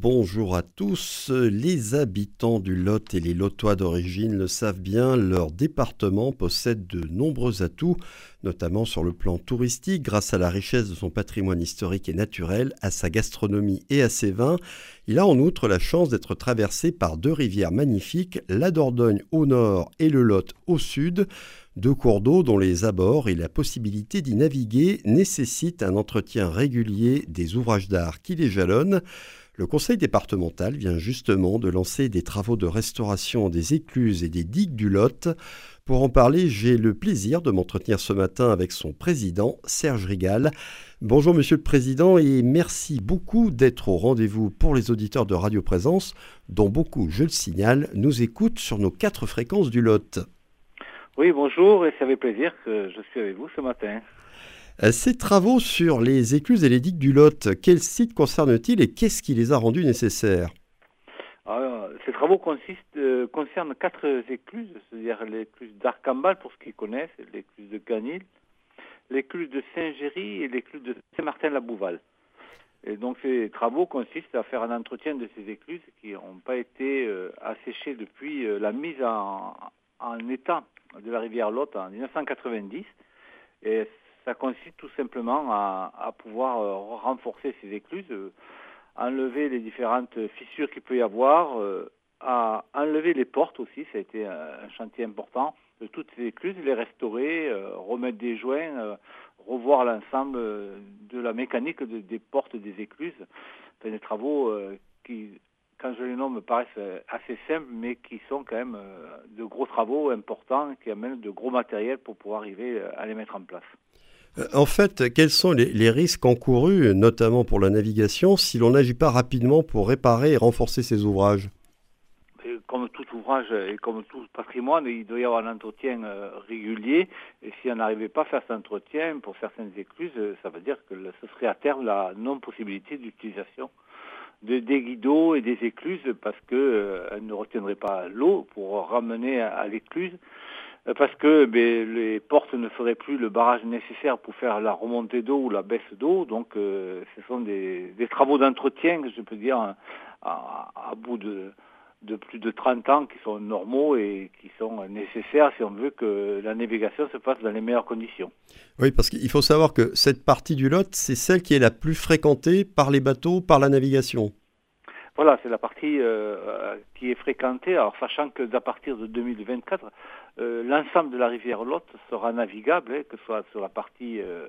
Bonjour à tous. Les habitants du Lot et les Lotois d'origine le savent bien, leur département possède de nombreux atouts, notamment sur le plan touristique, grâce à la richesse de son patrimoine historique et naturel, à sa gastronomie et à ses vins. Il a en outre la chance d'être traversé par deux rivières magnifiques, la Dordogne au nord et le Lot au sud. Deux cours d'eau dont les abords et la possibilité d'y naviguer nécessitent un entretien régulier des ouvrages d'art qui les jalonnent. Le conseil départemental vient justement de lancer des travaux de restauration des écluses et des digues du Lot. Pour en parler, j'ai le plaisir de m'entretenir ce matin avec son président, Serge Rigal. Bonjour Monsieur le Président et merci beaucoup d'être au rendez-vous pour les auditeurs de Radio Présence, dont beaucoup, je le signale, nous écoutent sur nos quatre fréquences du Lot. Oui, bonjour et c'est avec plaisir que je suis avec vous ce matin. Euh, ces travaux sur les écluses et les digues du Lot, quel site concernent-ils et qu'est-ce qui les a rendus nécessaires? Ces travaux euh, concernent quatre écluses, c'est-à-dire l'écluse d'Arcambal pour ceux qui connaissent, l'écluse de Ganil, l'écluse de Saint-Géry et l'écluse de Saint-Martin-la-Bouval. Et donc ces travaux consistent à faire un entretien de ces écluses qui n'ont pas été euh, asséchées depuis la mise en, en état de la rivière Lot en 1990. Et ça consiste tout simplement à, pouvoir euh, renforcer ces écluses, euh, enlever les différentes fissures qu'il peut y avoir, euh, à enlever les portes aussi, ça a été un, chantier important, de toutes ces écluses, les restaurer, remettre des joints, revoir l'ensemble de la mécanique des portes des écluses. Des travaux qui, quand je les nomme, me paraissent assez simples, mais qui sont quand même de gros travaux importants, qui amènent de gros matériel pour pouvoir arriver à les mettre en place. Euh, en fait, quels sont les, risques encourus, notamment pour la navigation, si l'on n'agit pas rapidement pour réparer et renforcer ces ouvrages? Comme tout ouvrage et comme tout patrimoine, il doit y avoir un entretien euh, régulier. Et si on n'arrivait pas à faire cet entretien pour certaines écluses, euh, ça veut dire que ce serait à terme la non-possibilité d'utilisation de, des guidots et des écluses parce qu'elles ne retiendraient pas l'eau pour ramener à l'écluse parce que ben, les portes ne feraient plus le barrage nécessaire pour faire la remontée d'eau ou la baisse d'eau. Donc euh, ce sont des, travaux d'entretien, je peux dire, à, bout de, de, plus de 30 ans qui sont normaux et qui sont nécessaires si on veut que la navigation se fasse dans les meilleures conditions. Oui, parce qu'il faut savoir que cette partie du Lot, c'est celle qui est la plus fréquentée par les bateaux, par la navigation. Voilà, c'est la partie euh, qui est fréquentée, alors sachant que à partir de 2024, euh, l'ensemble de la rivière Lot sera navigable, hein, que ce soit sur la partie euh,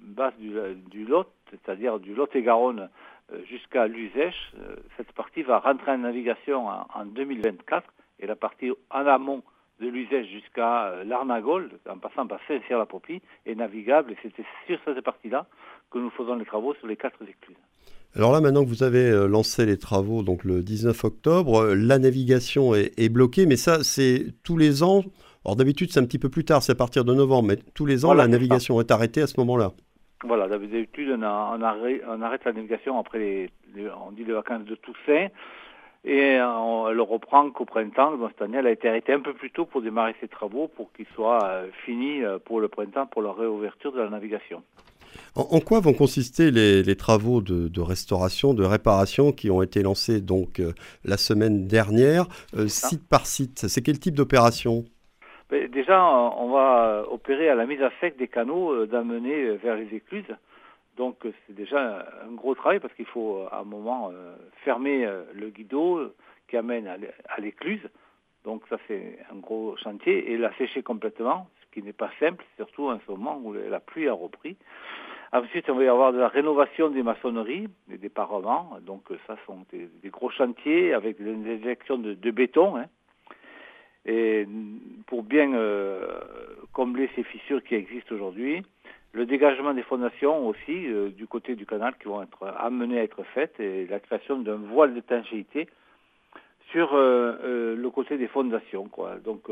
basse du, Lot, c'est-à-dire du Lot et Garonne jusqu'à l'Uzèche. cette partie va rentrer en navigation en, 2024 et la partie en amont de l'Uzèche jusqu'à l'Arnagol, en passant par Saint-Cyr-la-Popie, est navigable et c'était sur cette partie-là que nous faisons les travaux sur les quatre écluses. Alors là, maintenant que vous avez euh, lancé les travaux, donc le 19 octobre, euh, la navigation est, bloquée, mais ça, c'est tous les ans. Alors d'habitude, c'est un petit peu plus tard, c'est à partir de novembre, mais tous les ans, la navigation est, arrêtée à ce moment-là. Voilà, d'habitude, on, arrête, la navigation après les, on dit les vacances de Toussaint, et on le reprend qu'au printemps. Donc cette année, elle a été arrêtée un peu plus tôt pour démarrer ses travaux, pour qu'ils soient euh, finis pour le printemps, pour la réouverture de la navigation. En, quoi vont consister les, travaux de, restauration, de réparation qui ont été lancés donc euh, la semaine dernière, euh, site par site? C'est quel type d'opération? Ben, Déjà, on va opérer à la mise à sec des canaux euh, d'amener vers les écluses. Donc c'est déjà un gros travail parce qu'il faut à un moment fermer le guideau qui amène à l'écluse. Donc ça c'est un gros chantier et la sécher complètement, qui n'est pas simple, surtout en ce moment où la pluie a repris. Ensuite, on va y avoir de la rénovation des maçonneries et des parements. Donc ça sont des, gros chantiers avec des injections de, béton. Hein. Et pour bien euh, combler ces fissures qui existent aujourd'hui, le dégagement des fondations aussi euh, du côté du canal qui vont être amenées à être faites et la création d'un voile d'étanchéité sur euh, le côté des fondations. Donc,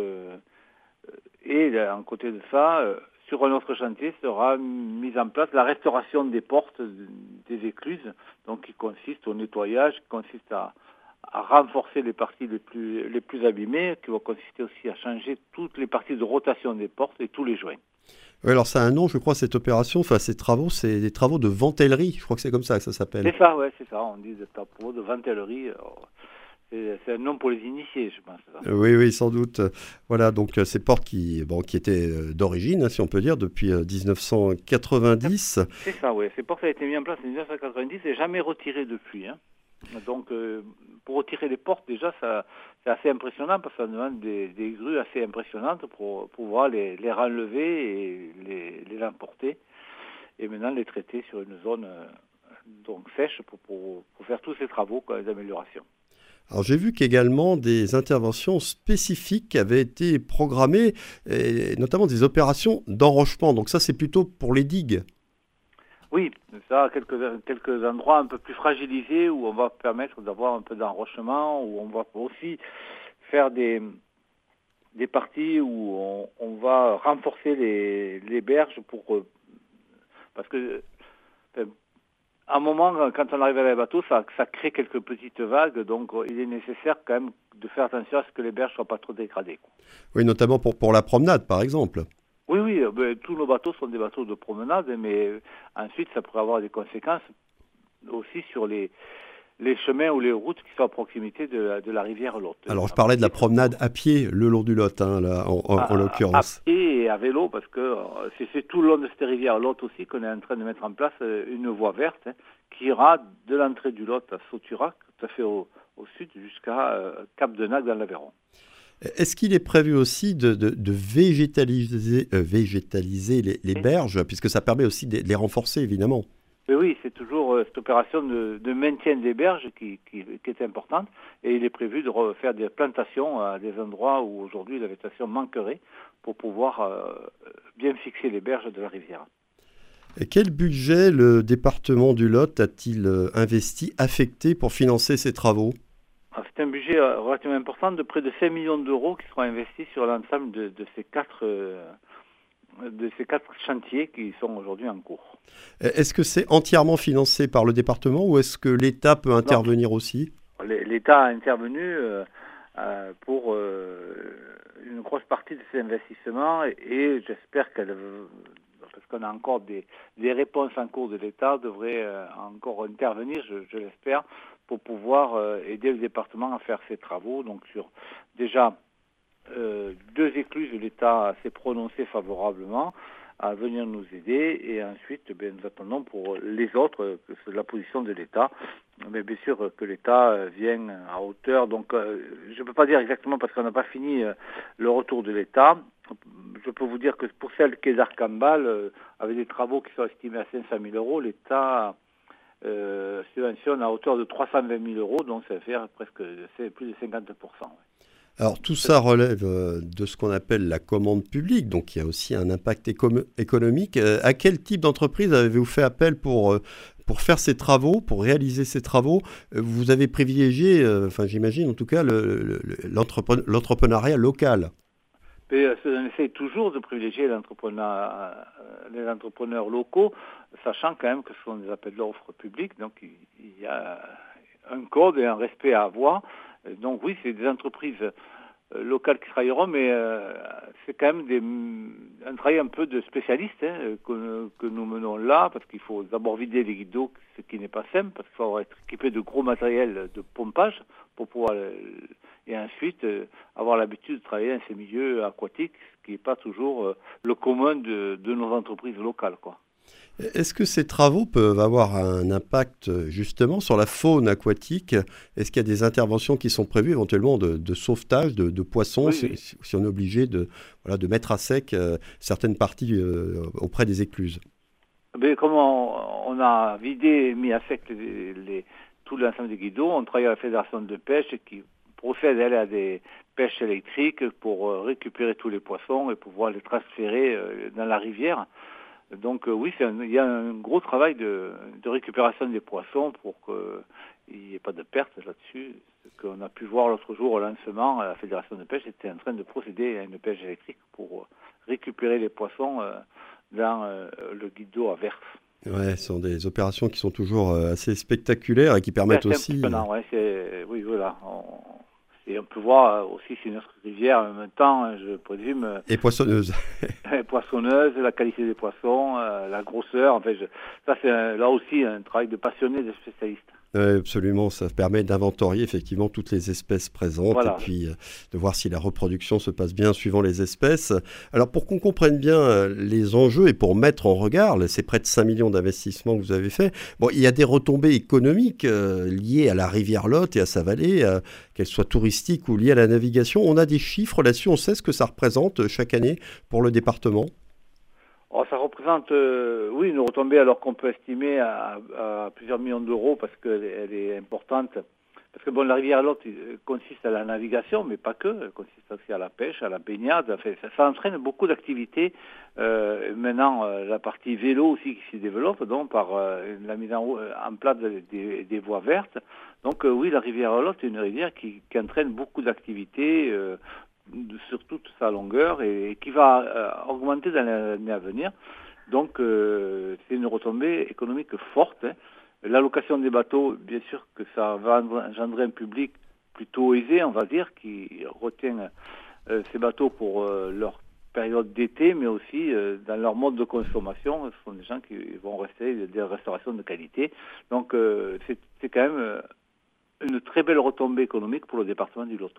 et en côté de ça, sur un autre chantier sera mise en place la restauration des portes des écluses, donc qui consiste au nettoyage, qui consiste à, renforcer les parties les plus, les plus abîmées, qui va consister aussi à changer toutes les parties de rotation des portes et tous les joints. Oui, alors ça a un nom, je crois, cette opération, enfin ces travaux, c'est des travaux de ventellerie, je crois que c'est comme ça que ça s'appelle. C'est ça, ouais, c'est ça, on dit des travaux de ventellerie. C'est un nom pour les initiés, je pense. Oui, oui, sans doute. Voilà, donc euh, ces portes qui, bon, qui étaient euh, d'origine, hein, si on peut dire, depuis 1990. Euh, c'est ça, oui. Ces portes ont été mises en place en 1990 et jamais retirées depuis. Hein. Donc, pour retirer les portes, déjà, c'est assez impressionnant parce que ça demande des, grues assez impressionnantes pour pouvoir les, les renlever et les, les emporter. Et maintenant, les traiter sur une zone donc sèche pour, pour, pour faire tous ces travaux, les améliorations. Alors j'ai vu qu'également des interventions spécifiques avaient été programmées, notamment des opérations d'enrochement. Donc ça c'est plutôt pour les digues. Oui, ça, quelques, quelques endroits un peu plus fragilisés où on va permettre d'avoir un peu d'enrochement, où on va aussi faire des, des parties où on, va renforcer les, les berges pour parce que à un moment, quand on arrive à les bateaux, ça, ça crée quelques petites vagues, donc euh, il est nécessaire quand même de faire attention à ce que les berges ne soient pas trop dégradées. Oui, notamment pour, pour la promenade, par exemple. Oui, oui, euh, ben, tous nos bateaux sont des bateaux de promenade, mais euh, ensuite, ça pourrait avoir des conséquences aussi sur les, les chemins ou les routes qui sont à proximité de, de la rivière Lot. Alors, je parlais de la promenade à pied le long du Lot, hein, là, en, l'occurrence. À pied et à vélo, parce que euh, c'est tout le long de cette rivière Lot aussi qu'on est en train de mettre en place euh, une voie verte hein, qui ira de l'entrée du Lot à Sauturac, tout à fait au, au sud, jusqu'à euh, Cap de Nac dans l'Aveyron. Est-ce qu'il est prévu aussi de, de, de végétaliser, euh, végétaliser les, les, berges, puisque ça permet aussi de les renforcer, évidemment? Mais oui, c'est toujours euh, cette opération de, de, maintien des berges qui, qui, qui, est importante et il est prévu de refaire des plantations à des endroits où aujourd'hui la végétation manquerait pour pouvoir euh, bien fixer les berges de la rivière. Et quel budget le département du Lot a-t-il euh, investi, affecté pour financer ces travaux? Ah, C'est un budget relativement important de près de 5 millions d'euros qui seront investis sur l'ensemble de, de, ces quatre de ces quatre chantiers qui sont aujourd'hui en cours. Est-ce que c'est entièrement financé par le département ou est-ce que l'État peut intervenir aussi? L'État a intervenu euh, euh, pour euh, une grosse partie de ces investissements et, j'espère qu'elle, parce qu'on a encore des, des, réponses en cours de l'État, devrait encore intervenir, je, je l'espère, pour pouvoir aider le département à faire ses travaux. Donc sur déjà euh, deux écluses, l'État s'est prononcé favorablement à venir nous aider et ensuite eh nous attendons pour les autres que la position de l'État. Mais bien sûr que l'État vienne à hauteur. Donc euh, je ne peux pas dire exactement parce qu'on n'a pas fini euh, le retour de l'État. Je peux vous dire que pour celle qui est avec des travaux qui sont estimés à 500 000 euros l'État subventionne à hauteur de 320 000 euros. Donc ça fait presque plus de 50 alors tout ça relève euh, de ce qu'on appelle la commande publique, donc il y a aussi un impact économique. Euh, à quel type d'entreprise avez-vous fait appel pour, euh, pour faire ces travaux, pour réaliser ces travaux? Vous avez privilégié, enfin j'imagine en tout cas, l'entrepreneuriat local. on essaie toujours de privilégier les entrepreneurs locaux, sachant quand même que ce sont des appels d'offres publics, donc il y a un code et un respect à avoir. Donc oui, c'est des entreprises euh, locales qui travailleront, mais euh, c'est quand même des, un travail un peu de spécialiste hein, que, nous menons là, parce qu'il faut d'abord vider les guides d'eau, ce qui n'est pas simple, parce qu'il faut être équipé de gros matériel de pompage pour pouvoir et ensuite euh, avoir l'habitude de travailler dans ces milieux aquatiques, ce qui n'est pas toujours le commun de, de nos entreprises locales, quoi. Est-ce que ces travaux peuvent avoir un impact justement sur la faune aquatique? Est-ce qu'il y a des interventions qui sont prévues éventuellement de, sauvetage de, poissons si, on est obligé de, voilà, de mettre à sec euh, certaines parties euh, auprès des écluses? Mais Comme on, a vidé et mis à sec les, tout l'ensemble des guidots, on travaille à la Fédération de pêche qui procède elle, à des pêches électriques pour euh, récupérer tous les poissons et pouvoir les transférer dans la rivière. Donc euh, oui, il y a un gros travail de, récupération des poissons pour qu'il n'y ait pas de perte là-dessus. Ce qu'on a pu voir l'autre jour au lancement, la Fédération de pêche était en train de procéder à une pêche électrique pour récupérer les poissons euh, dans euh, le guide d'eau à verse. Ouais, ce sont des opérations qui sont toujours assez spectaculaires et qui permettent aussi. Ouais, oui, voilà. Et on peut voir aussi c'est une autre rivière en même temps, hein, je présume. Et poissonneuse. poissonneuse, la qualité des poissons, la grosseur. En fait, ça c'est là aussi un travail de passionné, de spécialiste absolument, ça permet d'inventorier effectivement toutes les espèces présentes et puis euh, de voir si la reproduction se passe bien suivant les espèces. Alors pour qu'on comprenne bien euh, les enjeux et pour mettre en regard ces près de 5 millions d'investissements que vous avez fait, bon, il y a des retombées économiques euh, liées à la rivière Lot et à sa vallée, qu'elles soient touristiques ou liées à la navigation. On a des chiffres là-dessus, on sait ce que ça représente chaque année pour le département? Oh, ça représente, euh, oui, une retombée alors qu'on peut estimer à, plusieurs millions d'euros parce qu'elle elle est importante. Parce que bon, la rivière Lot consiste à la navigation, mais pas que. Elle consiste aussi à la pêche, à la baignade. Enfin, ça, entraîne beaucoup d'activités. Euh, maintenant, euh, la partie vélo aussi qui se développe, donc par la mise en, place des, voies vertes. Donc oui, la rivière Lot est une rivière qui, qui entraîne beaucoup d'activités sur toute sa longueur et, qui va euh, augmenter dans l'année à venir. Donc euh, c'est une retombée économique forte. Hein. L'allocation des bateaux, bien sûr que ça va engendrer un public plutôt aisé, on va dire, qui retient euh, ces bateaux pour leur période d'été, mais aussi dans leur mode de consommation. Ce sont des gens qui vont rester des restaurations de qualité. Donc c'est quand même une très belle retombée économique pour le département du Lot.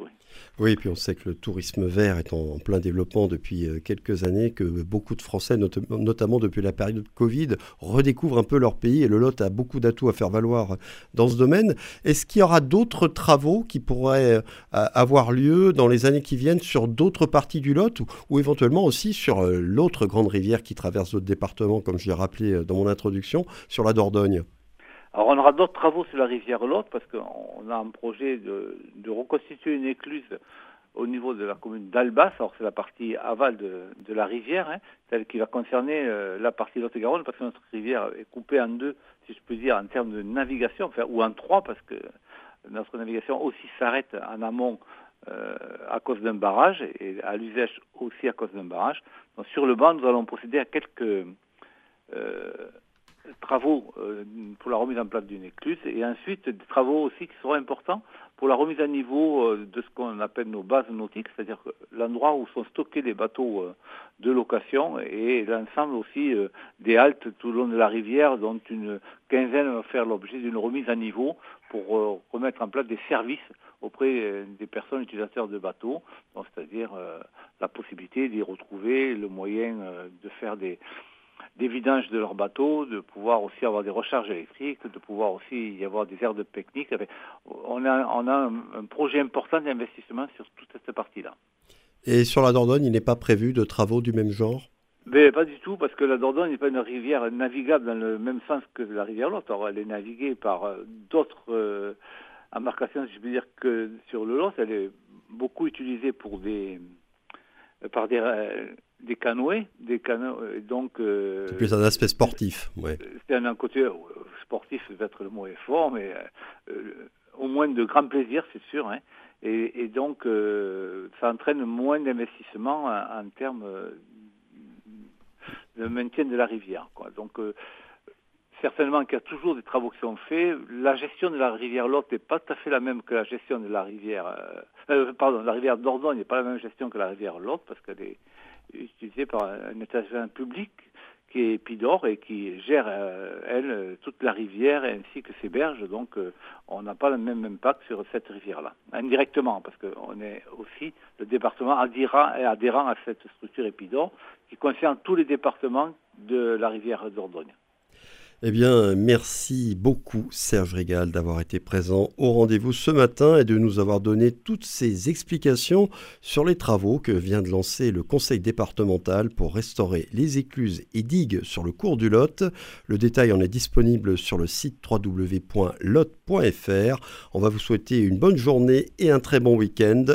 Oui. puis on sait que le tourisme vert est en, plein développement depuis euh, quelques années, que beaucoup de Français, notamment depuis la période de Covid, redécouvrent un peu leur pays et le Lot a beaucoup d'atouts à faire valoir dans ce domaine. Est-ce qu'il y aura d'autres travaux qui pourraient euh, avoir lieu dans les années qui viennent sur d'autres parties du Lot ou, éventuellement aussi sur euh, l'autre grande rivière qui traverse notre département, comme je l'ai rappelé dans mon introduction, sur la Dordogne? Alors on aura d'autres travaux sur la rivière Lot parce qu'on a un projet de, reconstituer une écluse au niveau de la commune d'Albas, alors c'est la partie aval de, la rivière, hein, celle qui va concerner euh, la partie Lot-et-Garonne, parce que notre rivière est coupée en deux, si je peux dire, en termes de navigation, enfin, ou en trois, parce que notre navigation aussi s'arrête en amont euh, à cause d'un barrage, et à l'usage aussi à cause d'un barrage. Donc sur le banc, nous allons procéder à quelques... Euh, travaux euh, pour la remise en place d'une écluse et ensuite des travaux aussi qui seront importants pour la remise à niveau euh, de ce qu'on appelle nos bases nautiques, c'est-à-dire l'endroit où sont stockés les bateaux euh, de location et l'ensemble aussi des haltes tout le long de la rivière dont une quinzaine va faire l'objet d'une remise à niveau pour remettre en place des services auprès des personnes utilisateurs de bateaux, c'est-à-dire la possibilité d'y retrouver le moyen de faire des des vidanges de leurs bateaux, de pouvoir aussi avoir des recharges électriques, de pouvoir aussi y avoir des aires de pique-nique. On a, on a un, projet important d'investissement sur toute cette partie-là. Et sur la Dordogne, il n'est pas prévu de travaux du même genre? Mais pas du tout, parce que la Dordogne n'est pas une rivière navigable dans le même sens que la rivière Lot. elle est naviguée par euh, d'autres euh, embarcations, si je veux dire, que sur le Lot. Elle est beaucoup utilisée pour des, par des, des canoës, des canoës, donc... Euh, c'est plus un aspect sportif, ouais. C'est un, côté euh, sportif, peut-être le mot est fort, mais euh, au moins de grand plaisir, c'est sûr. Hein. Et, donc, ça entraîne moins d'investissement en, termes de maintien de la rivière. Quoi. Donc, certainement qu'il y a toujours des travaux qui sont faits. La gestion de la rivière Lot n'est pas tout à fait la même que la gestion de la rivière... pardon, la rivière Dordogne n'est pas la même gestion que la rivière Lot, parce qu'elle est utilisée par un établissement public qui est Epidor et qui gère, euh, elle, toute la rivière ainsi que ses berges. Donc, euh, on n'a pas le même impact sur cette rivière-là. Indirectement, parce qu'on est aussi le département adhérent, adhérent à cette structure Epidor qui concerne tous les départements de la rivière d'Ordogne. Eh bien, merci beaucoup Serge Régal d'avoir été présent au rendez-vous ce matin et de nous avoir donné toutes ces explications sur les travaux que vient de lancer le conseil départemental pour restaurer les écluses et digues sur le cours du Lot. Le détail en est disponible sur le site www.lot.fr. On va vous souhaiter une bonne journée et un très bon week-end.